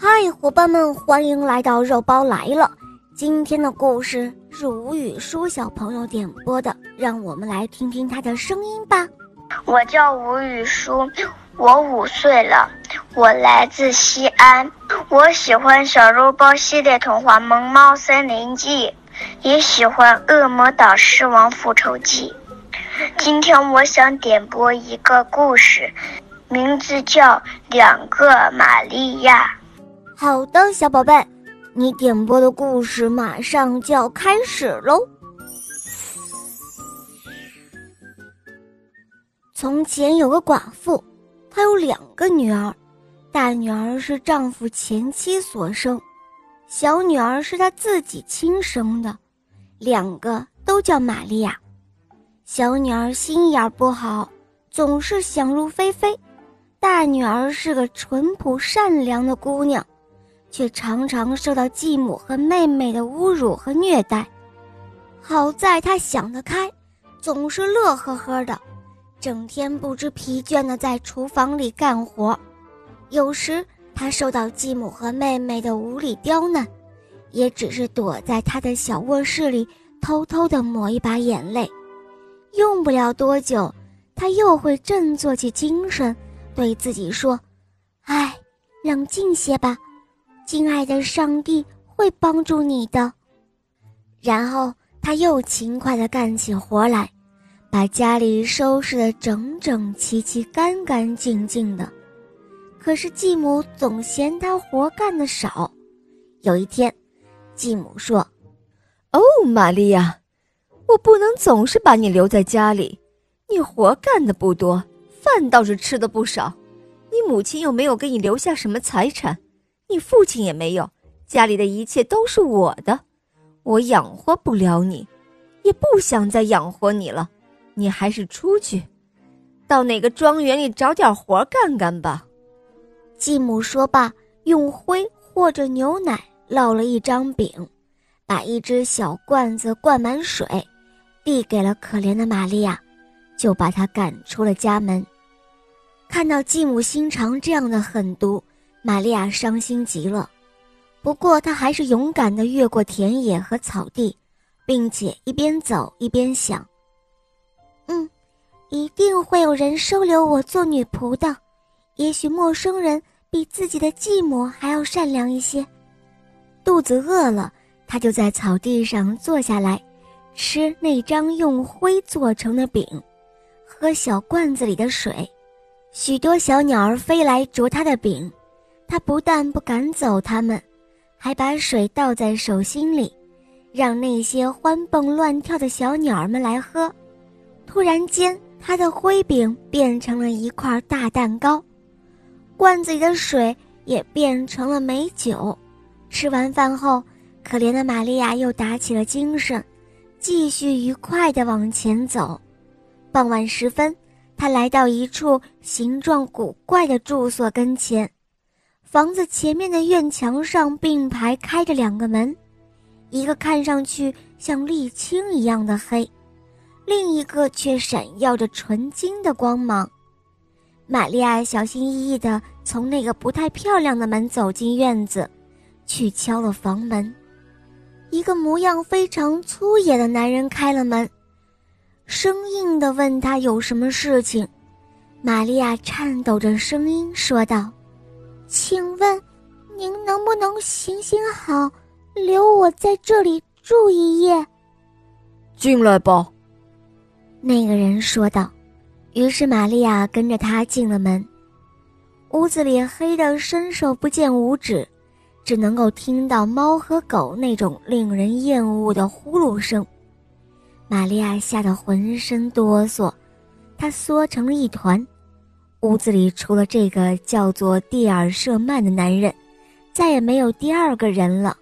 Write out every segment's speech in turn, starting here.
嗨，伙伴们，欢迎来到肉包来了。今天的故事是吴雨舒小朋友点播的，让我们来听听他的声音吧。我叫吴雨舒，我五岁了，我来自西安。我喜欢小肉包系列童话《萌猫森林记》，也喜欢《恶魔岛狮王复仇记》。今天我想点播一个故事，名字叫《两个玛利亚》。好的，小宝贝，你点播的故事马上就要开始喽。从前有个寡妇，她有两个女儿，大女儿是丈夫前妻所生，小女儿是她自己亲生的，两个都叫玛利亚。小女儿心眼不好，总是想入非非；大女儿是个淳朴善良的姑娘，却常常受到继母和妹妹的侮辱和虐待。好在她想得开，总是乐呵呵的，整天不知疲倦地在厨房里干活。有时她受到继母和妹妹的无理刁难，也只是躲在她的小卧室里，偷偷地抹一把眼泪。用不了多久，他又会振作起精神，对自己说：“哎，冷静些吧，亲爱的上帝会帮助你的。”然后他又勤快地干起活来，把家里收拾得整整齐齐、干干净净的。可是继母总嫌他活干得少。有一天，继母说：“哦，玛利亚。”我不能总是把你留在家里，你活干的不多，饭倒是吃的不少。你母亲又没有给你留下什么财产，你父亲也没有，家里的一切都是我的，我养活不了你，也不想再养活你了。你还是出去，到哪个庄园里找点活干干吧。继母说罢，用灰和着牛奶烙了一张饼，把一只小罐子灌满水。递给了可怜的玛利亚，就把她赶出了家门。看到继母心肠这样的狠毒，玛利亚伤心极了。不过她还是勇敢地越过田野和草地，并且一边走一边想：“嗯，一定会有人收留我做女仆的。也许陌生人比自己的继母还要善良一些。”肚子饿了，她就在草地上坐下来。吃那张用灰做成的饼，喝小罐子里的水，许多小鸟儿飞来啄它的饼，他不但不赶走它们，还把水倒在手心里，让那些欢蹦乱跳的小鸟儿们来喝。突然间，他的灰饼变成了一块大蛋糕，罐子里的水也变成了美酒。吃完饭后，可怜的玛利亚又打起了精神。继续愉快地往前走。傍晚时分，他来到一处形状古怪的住所跟前。房子前面的院墙上并排开着两个门，一个看上去像沥青一样的黑，另一个却闪耀着纯金的光芒。玛利亚小心翼翼地从那个不太漂亮的门走进院子，去敲了房门。一个模样非常粗野的男人开了门，生硬地问他有什么事情。玛利亚颤抖着声音说道：“请问，您能不能行行好，留我在这里住一夜？”进来吧，那个人说道。于是玛利亚跟着他进了门。屋子里黑得伸手不见五指。只能够听到猫和狗那种令人厌恶的呼噜声，玛利亚吓得浑身哆嗦，她缩成了一团。屋子里除了这个叫做蒂尔舍曼的男人，再也没有第二个人了。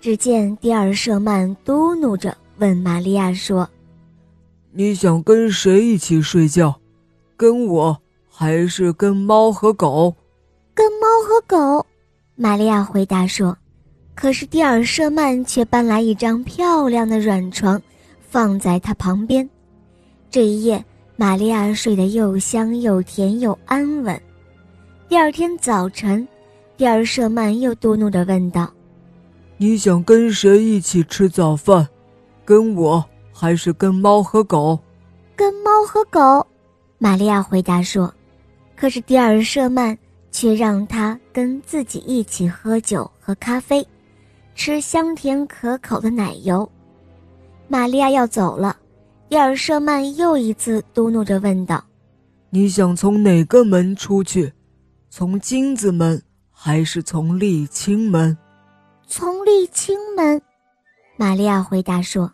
只见蒂尔舍曼嘟哝着问玛利亚说：“你想跟谁一起睡觉？跟我，还是跟猫和狗？”“跟猫和狗。”玛利亚回答说：“可是蒂尔舍曼却搬来一张漂亮的软床，放在他旁边。这一夜，玛利亚睡得又香又甜又安稳。第二天早晨，蒂尔舍曼又嘟哝着问道：“你想跟谁一起吃早饭？跟我还是跟猫和狗？”“跟猫和狗。”玛利亚回答说。可是蒂尔舍曼却让他跟自己一起喝酒、喝咖啡，吃香甜可口的奶油。玛利亚要走了，蒂尔舍曼又一次嘟哝着问道：“你想从哪个门出去？从金子门？”还是从沥青门，从沥青门，玛利亚回答说。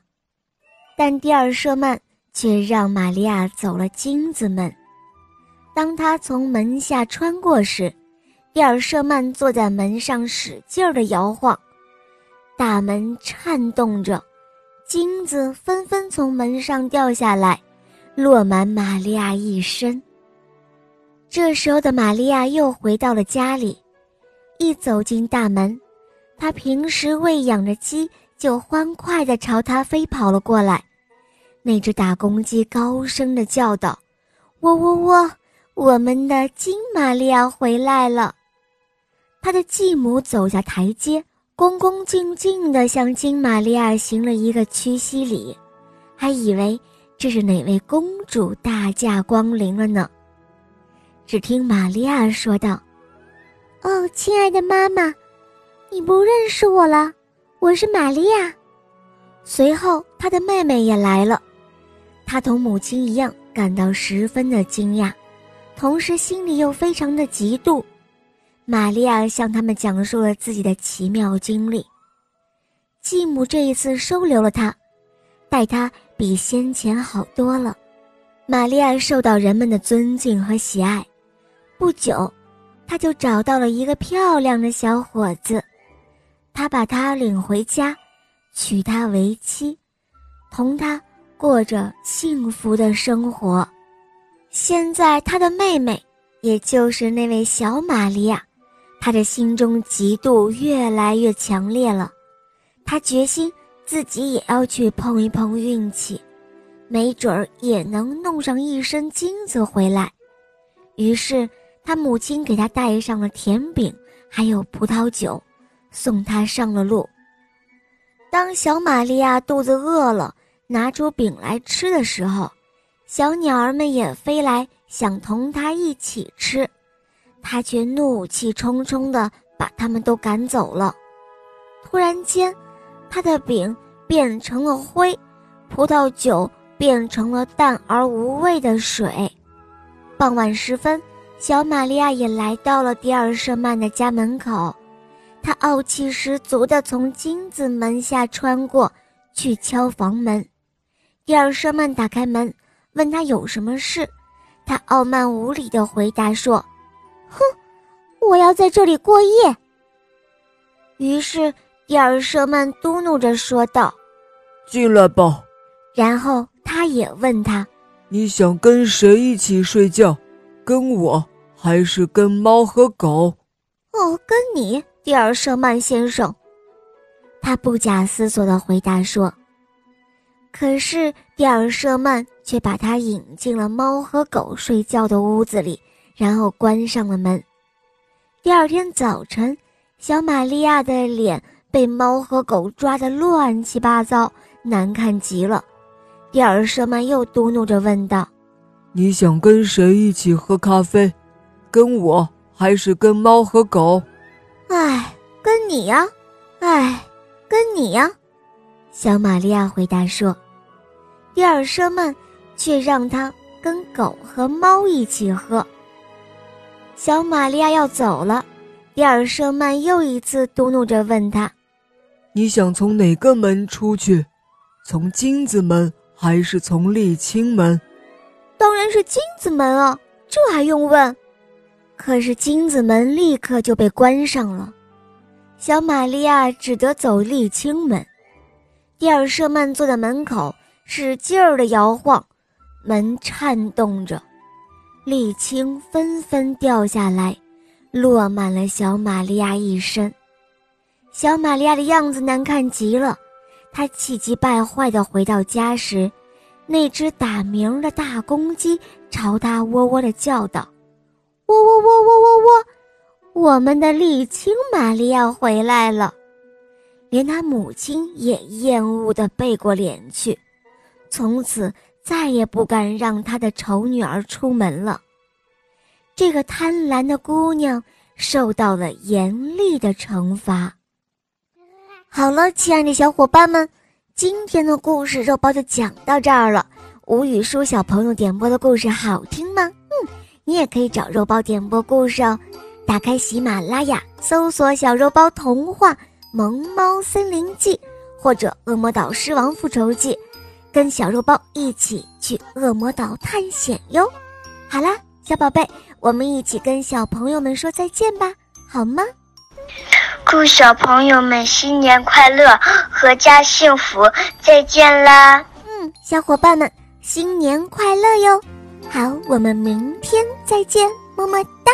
但蒂尔舍曼却让玛利亚走了金子门。当他从门下穿过时，蒂尔舍曼坐在门上使劲儿地摇晃，大门颤动着，金子纷纷从门上掉下来，落满玛利亚一身。这时候的玛利亚又回到了家里。一走进大门，她平时喂养的鸡就欢快地朝他飞跑了过来。那只大公鸡高声地叫道：“喔喔喔，我们的金玛利亚回来了！”他的继母走下台阶，恭恭敬敬地向金玛利亚行了一个屈膝礼，还以为这是哪位公主大驾光临了呢。只听玛利亚说道。哦，亲爱的妈妈，你不认识我了，我是玛利亚。随后，她的妹妹也来了，她同母亲一样感到十分的惊讶，同时心里又非常的嫉妒。玛利亚向他们讲述了自己的奇妙经历。继母这一次收留了她，待她比先前好多了。玛利亚受到人们的尊敬和喜爱，不久。他就找到了一个漂亮的小伙子，他把他领回家，娶她为妻，同他过着幸福的生活。现在他的妹妹，也就是那位小玛利亚，他的心中嫉妒越来越强烈了。他决心自己也要去碰一碰运气，没准儿也能弄上一身金子回来。于是。他母亲给他带上了甜饼，还有葡萄酒，送他上了路。当小玛利亚肚子饿了，拿出饼来吃的时候，小鸟儿们也飞来，想同他一起吃，他却怒气冲冲地把他们都赶走了。突然间，他的饼变成了灰，葡萄酒变成了淡而无味的水。傍晚时分。小玛利亚也来到了迪尔舍曼的家门口，她傲气十足地从金子门下穿过去敲房门。迪尔舍曼打开门，问他有什么事。他傲慢无礼地回答说：“哼，我要在这里过夜。”于是迪尔舍曼嘟哝着说道：“进来吧。”然后他也问他：“你想跟谁一起睡觉？跟我？”还是跟猫和狗？哦，跟你，蒂尔舍曼先生。他不假思索地回答说。可是蒂尔舍曼却把他引进了猫和狗睡觉的屋子里，然后关上了门。第二天早晨，小玛利亚的脸被猫和狗抓得乱七八糟，难看极了。蒂尔舍曼又嘟哝着问道：“你想跟谁一起喝咖啡？”跟我还是跟猫和狗？哎，跟你呀！哎，跟你呀！小玛利亚回答说。蒂尔舍曼却让他跟狗和猫一起喝。小玛利亚要走了，蒂尔舍曼又一次嘟哝着问他：“你想从哪个门出去？从金子门还是从沥青门？”“当然是金子门啊，这还用问？”可是金子门立刻就被关上了，小玛利亚只得走沥青门。蒂尔舍曼坐在门口，使劲儿地摇晃，门颤动着，沥青纷纷掉下来，落满了小玛利亚一身。小玛利亚的样子难看极了，她气急败坏地回到家时，那只打鸣的大公鸡朝她喔喔地叫道。喔喔喔喔喔喔！我们的沥青玛利亚回来了，连他母亲也厌恶地背过脸去，从此再也不敢让他的丑女儿出门了。这个贪婪的姑娘受到了严厉的惩罚。好了，亲爱的小伙伴们，今天的故事肉包就讲到这儿了。吴雨舒小朋友点播的故事好听吗？嗯，你也可以找肉包点播故事哦。打开喜马拉雅，搜索“小肉包童话萌猫森林记”或者《恶魔岛狮王复仇记》，跟小肉包一起去恶魔岛探险哟。好啦，小宝贝，我们一起跟小朋友们说再见吧，好吗？祝小朋友们新年快乐，阖家幸福！再见啦！嗯，小伙伴们新年快乐哟！好，我们明天再见，么么哒。